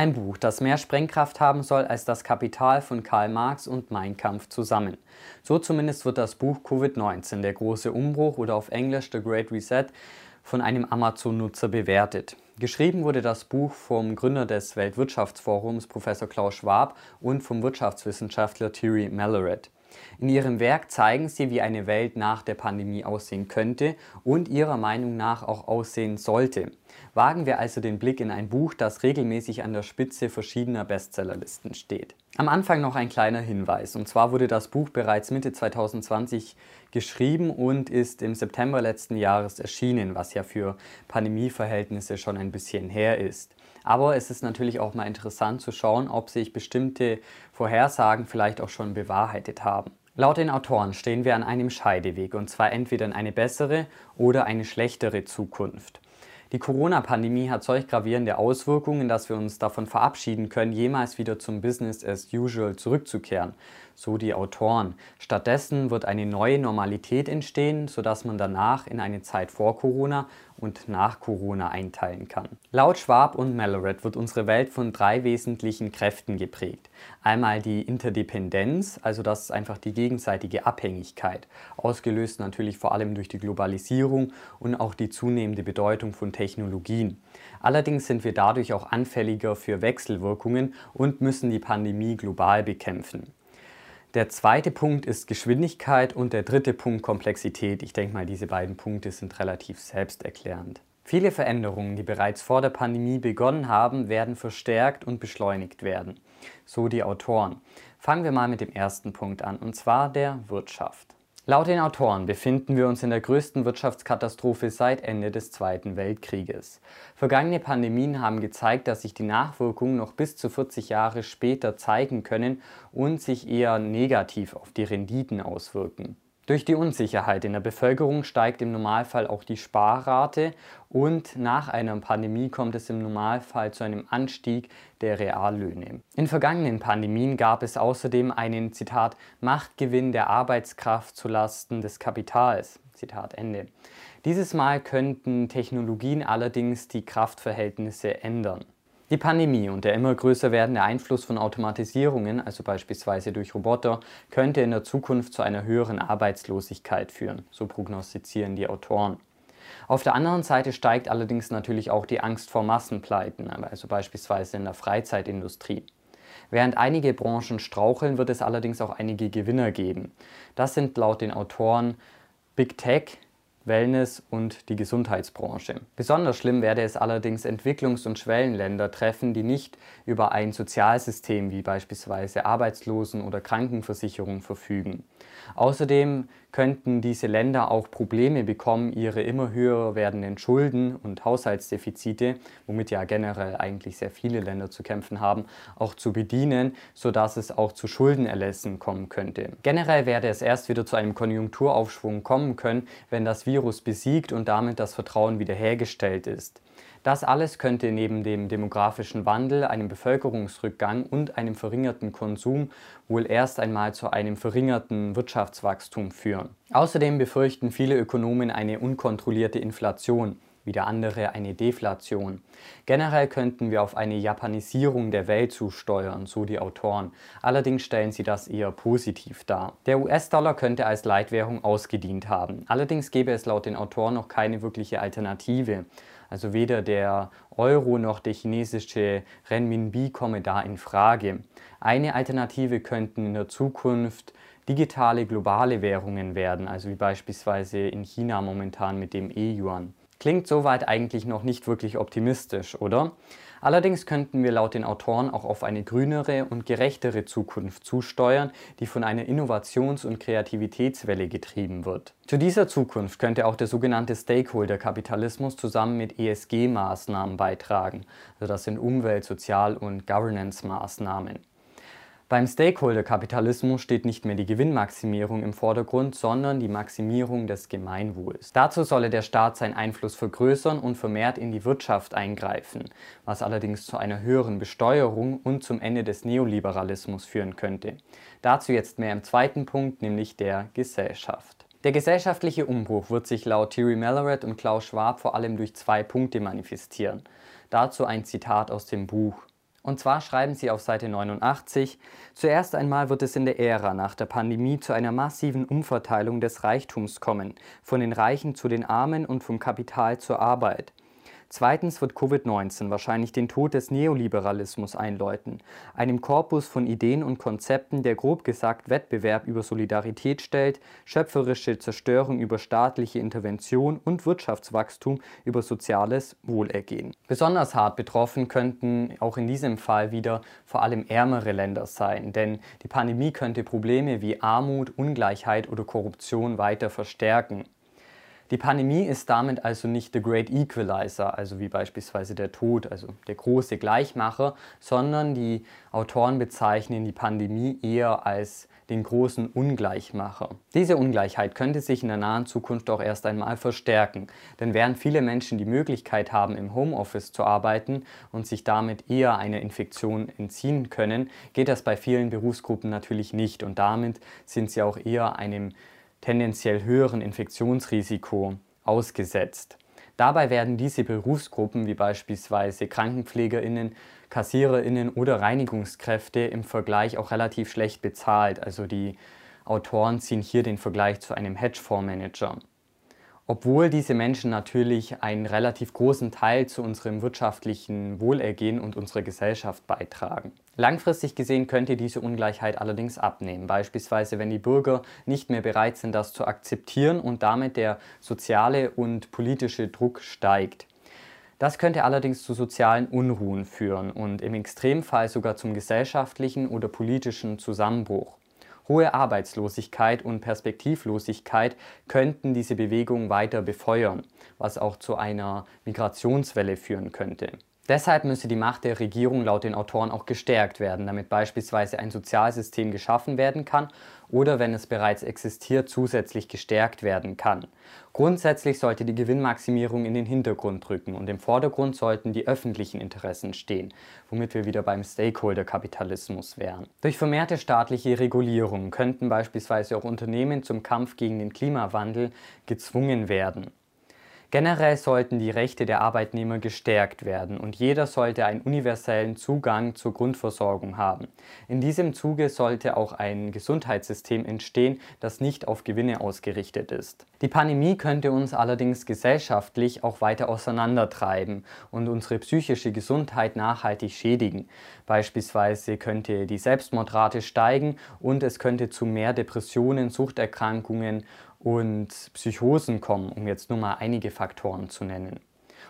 Ein Buch, das mehr Sprengkraft haben soll als das Kapital von Karl Marx und Mein Kampf zusammen. So zumindest wird das Buch Covid-19, der große Umbruch oder auf Englisch The Great Reset, von einem Amazon-Nutzer bewertet. Geschrieben wurde das Buch vom Gründer des Weltwirtschaftsforums, Professor Klaus Schwab, und vom Wirtschaftswissenschaftler Thierry Malaret. In ihrem Werk zeigen sie, wie eine Welt nach der Pandemie aussehen könnte und ihrer Meinung nach auch aussehen sollte. Wagen wir also den Blick in ein Buch, das regelmäßig an der Spitze verschiedener Bestsellerlisten steht. Am Anfang noch ein kleiner Hinweis. Und zwar wurde das Buch bereits Mitte 2020 geschrieben und ist im September letzten Jahres erschienen, was ja für Pandemieverhältnisse schon ein bisschen her ist. Aber es ist natürlich auch mal interessant zu schauen, ob sich bestimmte Vorhersagen vielleicht auch schon bewahrheitet haben. Laut den Autoren stehen wir an einem Scheideweg und zwar entweder in eine bessere oder eine schlechtere Zukunft. Die Corona-Pandemie hat solch gravierende Auswirkungen, dass wir uns davon verabschieden können, jemals wieder zum Business as usual zurückzukehren, so die Autoren. Stattdessen wird eine neue Normalität entstehen, sodass man danach in eine Zeit vor Corona und nach Corona einteilen kann. Laut Schwab und Malloret wird unsere Welt von drei wesentlichen Kräften geprägt. Einmal die Interdependenz, also das ist einfach die gegenseitige Abhängigkeit, ausgelöst natürlich vor allem durch die Globalisierung und auch die zunehmende Bedeutung von Technologien. Allerdings sind wir dadurch auch anfälliger für Wechselwirkungen und müssen die Pandemie global bekämpfen. Der zweite Punkt ist Geschwindigkeit und der dritte Punkt Komplexität. Ich denke mal, diese beiden Punkte sind relativ selbsterklärend. Viele Veränderungen, die bereits vor der Pandemie begonnen haben, werden verstärkt und beschleunigt werden. So die Autoren. Fangen wir mal mit dem ersten Punkt an, und zwar der Wirtschaft. Laut den Autoren befinden wir uns in der größten Wirtschaftskatastrophe seit Ende des Zweiten Weltkrieges. Vergangene Pandemien haben gezeigt, dass sich die Nachwirkungen noch bis zu 40 Jahre später zeigen können und sich eher negativ auf die Renditen auswirken. Durch die Unsicherheit in der Bevölkerung steigt im Normalfall auch die Sparrate und nach einer Pandemie kommt es im Normalfall zu einem Anstieg der Reallöhne. In vergangenen Pandemien gab es außerdem einen Zitat Machtgewinn der Arbeitskraft zulasten des Kapitals. Zitat Ende. Dieses Mal könnten Technologien allerdings die Kraftverhältnisse ändern. Die Pandemie und der immer größer werdende Einfluss von Automatisierungen, also beispielsweise durch Roboter, könnte in der Zukunft zu einer höheren Arbeitslosigkeit führen, so prognostizieren die Autoren. Auf der anderen Seite steigt allerdings natürlich auch die Angst vor Massenpleiten, also beispielsweise in der Freizeitindustrie. Während einige Branchen straucheln, wird es allerdings auch einige Gewinner geben. Das sind laut den Autoren Big Tech, Wellness und die Gesundheitsbranche. Besonders schlimm werde es allerdings Entwicklungs- und Schwellenländer treffen, die nicht über ein Sozialsystem wie beispielsweise Arbeitslosen- oder Krankenversicherung verfügen. Außerdem könnten diese Länder auch Probleme bekommen, ihre immer höher werdenden Schulden und Haushaltsdefizite, womit ja generell eigentlich sehr viele Länder zu kämpfen haben, auch zu bedienen, sodass es auch zu Schuldenerlässen kommen könnte. Generell werde es erst wieder zu einem Konjunkturaufschwung kommen können, wenn das Virus besiegt und damit das Vertrauen wiederhergestellt ist. Das alles könnte neben dem demografischen Wandel, einem Bevölkerungsrückgang und einem verringerten Konsum wohl erst einmal zu einem verringerten Wirtschaftswachstum führen. Außerdem befürchten viele Ökonomen eine unkontrollierte Inflation wieder andere eine Deflation. Generell könnten wir auf eine Japanisierung der Welt zusteuern, so die Autoren. Allerdings stellen sie das eher positiv dar. Der US-Dollar könnte als Leitwährung ausgedient haben. Allerdings gäbe es laut den Autoren noch keine wirkliche Alternative. Also weder der Euro noch der chinesische Renminbi komme da in Frage. Eine Alternative könnten in der Zukunft digitale globale Währungen werden, also wie beispielsweise in China momentan mit dem E-Yuan. Klingt soweit eigentlich noch nicht wirklich optimistisch, oder? Allerdings könnten wir laut den Autoren auch auf eine grünere und gerechtere Zukunft zusteuern, die von einer Innovations- und Kreativitätswelle getrieben wird. Zu dieser Zukunft könnte auch der sogenannte Stakeholder-Kapitalismus zusammen mit ESG-Maßnahmen beitragen. Also das sind Umwelt-, Sozial- und Governance-Maßnahmen. Beim Stakeholder-Kapitalismus steht nicht mehr die Gewinnmaximierung im Vordergrund, sondern die Maximierung des Gemeinwohls. Dazu solle der Staat seinen Einfluss vergrößern und vermehrt in die Wirtschaft eingreifen, was allerdings zu einer höheren Besteuerung und zum Ende des Neoliberalismus führen könnte. Dazu jetzt mehr im zweiten Punkt, nämlich der Gesellschaft. Der gesellschaftliche Umbruch wird sich laut Thierry Malaret und Klaus Schwab vor allem durch zwei Punkte manifestieren. Dazu ein Zitat aus dem Buch. Und zwar schreiben sie auf Seite 89, zuerst einmal wird es in der Ära nach der Pandemie zu einer massiven Umverteilung des Reichtums kommen, von den Reichen zu den Armen und vom Kapital zur Arbeit. Zweitens wird Covid-19 wahrscheinlich den Tod des Neoliberalismus einläuten, einem Korpus von Ideen und Konzepten, der grob gesagt Wettbewerb über Solidarität stellt, schöpferische Zerstörung über staatliche Intervention und Wirtschaftswachstum über soziales Wohlergehen. Besonders hart betroffen könnten auch in diesem Fall wieder vor allem ärmere Länder sein, denn die Pandemie könnte Probleme wie Armut, Ungleichheit oder Korruption weiter verstärken. Die Pandemie ist damit also nicht the great equalizer, also wie beispielsweise der Tod, also der große Gleichmacher, sondern die Autoren bezeichnen die Pandemie eher als den großen Ungleichmacher. Diese Ungleichheit könnte sich in der nahen Zukunft auch erst einmal verstärken, denn während viele Menschen die Möglichkeit haben, im Homeoffice zu arbeiten und sich damit eher einer Infektion entziehen können, geht das bei vielen Berufsgruppen natürlich nicht und damit sind sie auch eher einem tendenziell höheren Infektionsrisiko ausgesetzt. Dabei werden diese Berufsgruppen wie beispielsweise Krankenpflegerinnen, Kassiererinnen oder Reinigungskräfte im Vergleich auch relativ schlecht bezahlt. Also die Autoren ziehen hier den Vergleich zu einem Hedgefondsmanager obwohl diese Menschen natürlich einen relativ großen Teil zu unserem wirtschaftlichen Wohlergehen und unserer Gesellschaft beitragen. Langfristig gesehen könnte diese Ungleichheit allerdings abnehmen, beispielsweise wenn die Bürger nicht mehr bereit sind, das zu akzeptieren und damit der soziale und politische Druck steigt. Das könnte allerdings zu sozialen Unruhen führen und im Extremfall sogar zum gesellschaftlichen oder politischen Zusammenbruch. Hohe Arbeitslosigkeit und Perspektivlosigkeit könnten diese Bewegung weiter befeuern, was auch zu einer Migrationswelle führen könnte. Deshalb müsse die Macht der Regierung laut den Autoren auch gestärkt werden, damit beispielsweise ein Sozialsystem geschaffen werden kann oder wenn es bereits existiert, zusätzlich gestärkt werden kann. Grundsätzlich sollte die Gewinnmaximierung in den Hintergrund rücken und im Vordergrund sollten die öffentlichen Interessen stehen, womit wir wieder beim Stakeholder-Kapitalismus wären. Durch vermehrte staatliche Regulierung könnten beispielsweise auch Unternehmen zum Kampf gegen den Klimawandel gezwungen werden. Generell sollten die Rechte der Arbeitnehmer gestärkt werden und jeder sollte einen universellen Zugang zur Grundversorgung haben. In diesem Zuge sollte auch ein Gesundheitssystem entstehen, das nicht auf Gewinne ausgerichtet ist. Die Pandemie könnte uns allerdings gesellschaftlich auch weiter auseinandertreiben und unsere psychische Gesundheit nachhaltig schädigen. Beispielsweise könnte die Selbstmordrate steigen und es könnte zu mehr Depressionen, Suchterkrankungen und Psychosen kommen, um jetzt nur mal einige Faktoren zu nennen.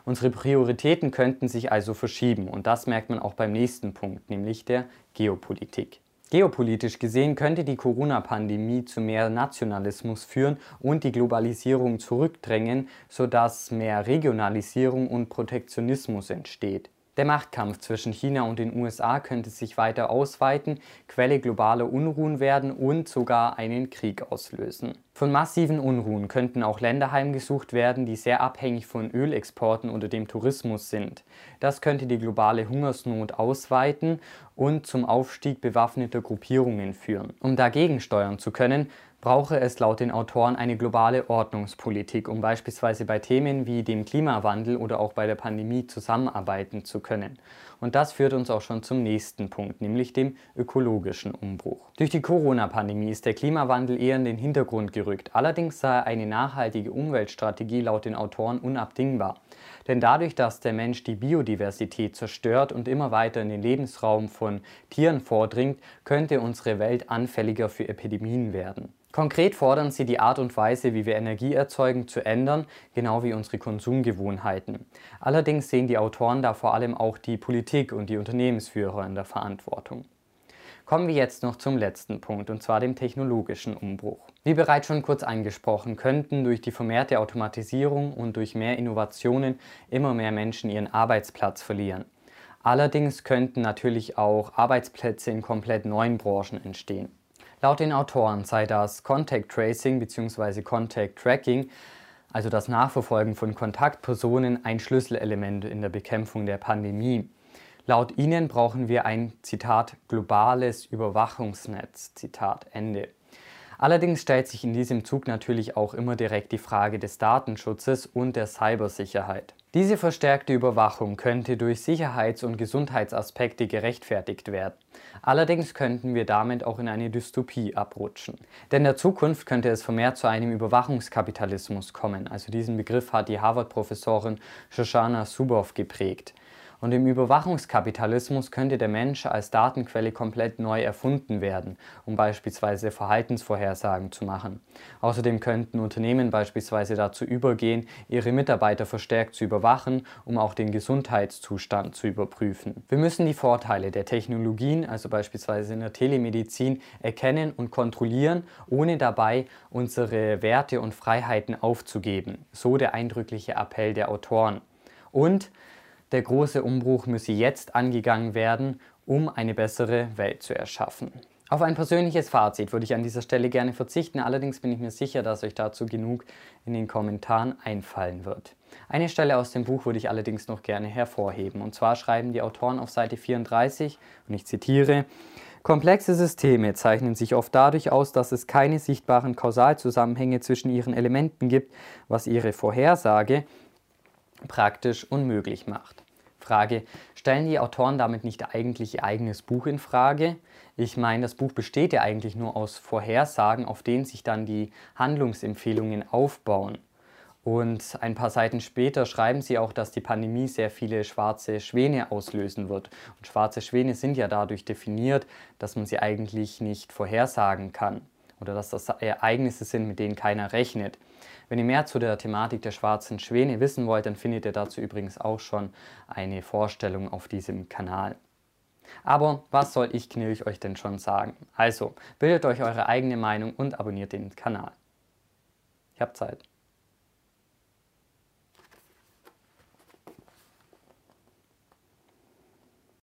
Unsere Prioritäten könnten sich also verschieben und das merkt man auch beim nächsten Punkt, nämlich der Geopolitik. Geopolitisch gesehen könnte die Corona-Pandemie zu mehr Nationalismus führen und die Globalisierung zurückdrängen, sodass mehr Regionalisierung und Protektionismus entsteht. Der Machtkampf zwischen China und den USA könnte sich weiter ausweiten, Quelle globaler Unruhen werden und sogar einen Krieg auslösen. Von massiven Unruhen könnten auch Länder heimgesucht werden, die sehr abhängig von Ölexporten oder dem Tourismus sind. Das könnte die globale Hungersnot ausweiten und zum Aufstieg bewaffneter Gruppierungen führen. Um dagegen steuern zu können, brauche es laut den Autoren eine globale Ordnungspolitik, um beispielsweise bei Themen wie dem Klimawandel oder auch bei der Pandemie zusammenarbeiten zu können. Und das führt uns auch schon zum nächsten Punkt, nämlich dem ökologischen Umbruch. Durch die Corona-Pandemie ist der Klimawandel eher in den Hintergrund gerückt. Allerdings sei eine nachhaltige Umweltstrategie laut den Autoren unabdingbar. Denn dadurch, dass der Mensch die Biodiversität zerstört und immer weiter in den Lebensraum von Tieren vordringt, könnte unsere Welt anfälliger für Epidemien werden. Konkret fordern sie die Art und Weise, wie wir Energie erzeugen, zu ändern, genau wie unsere Konsumgewohnheiten. Allerdings sehen die Autoren da vor allem auch die Politik und die Unternehmensführer in der Verantwortung. Kommen wir jetzt noch zum letzten Punkt, und zwar dem technologischen Umbruch. Wie bereits schon kurz angesprochen, könnten durch die vermehrte Automatisierung und durch mehr Innovationen immer mehr Menschen ihren Arbeitsplatz verlieren. Allerdings könnten natürlich auch Arbeitsplätze in komplett neuen Branchen entstehen. Laut den Autoren sei das Contact Tracing bzw. Contact Tracking, also das Nachverfolgen von Kontaktpersonen, ein Schlüsselelement in der Bekämpfung der Pandemie. Laut ihnen brauchen wir ein Zitat globales Überwachungsnetz. Zitat Ende. Allerdings stellt sich in diesem Zug natürlich auch immer direkt die Frage des Datenschutzes und der Cybersicherheit. Diese verstärkte Überwachung könnte durch Sicherheits- und Gesundheitsaspekte gerechtfertigt werden. Allerdings könnten wir damit auch in eine Dystopie abrutschen. Denn in der Zukunft könnte es vermehrt zu einem Überwachungskapitalismus kommen. Also diesen Begriff hat die Harvard-Professorin Shoshana Zuboff geprägt. Und im Überwachungskapitalismus könnte der Mensch als Datenquelle komplett neu erfunden werden, um beispielsweise Verhaltensvorhersagen zu machen. Außerdem könnten Unternehmen beispielsweise dazu übergehen, ihre Mitarbeiter verstärkt zu überwachen, um auch den Gesundheitszustand zu überprüfen. Wir müssen die Vorteile der Technologien, also beispielsweise in der Telemedizin, erkennen und kontrollieren, ohne dabei unsere Werte und Freiheiten aufzugeben. So der eindrückliche Appell der Autoren. Und der große Umbruch müsse jetzt angegangen werden, um eine bessere Welt zu erschaffen. Auf ein persönliches Fazit würde ich an dieser Stelle gerne verzichten, allerdings bin ich mir sicher, dass euch dazu genug in den Kommentaren einfallen wird. Eine Stelle aus dem Buch würde ich allerdings noch gerne hervorheben. Und zwar schreiben die Autoren auf Seite 34, und ich zitiere, Komplexe Systeme zeichnen sich oft dadurch aus, dass es keine sichtbaren Kausalzusammenhänge zwischen ihren Elementen gibt, was ihre Vorhersage praktisch unmöglich macht. Frage, stellen die Autoren damit nicht eigentlich ihr eigenes Buch in Frage? Ich meine, das Buch besteht ja eigentlich nur aus Vorhersagen, auf denen sich dann die Handlungsempfehlungen aufbauen. Und ein paar Seiten später schreiben sie auch, dass die Pandemie sehr viele schwarze Schwäne auslösen wird. Und schwarze Schwäne sind ja dadurch definiert, dass man sie eigentlich nicht vorhersagen kann oder dass das Ereignisse sind, mit denen keiner rechnet. Wenn ihr mehr zu der Thematik der schwarzen Schwäne wissen wollt, dann findet ihr dazu übrigens auch schon eine Vorstellung auf diesem Kanal. Aber was soll ich Knilch euch denn schon sagen? Also, bildet euch eure eigene Meinung und abonniert den Kanal. Ich hab Zeit.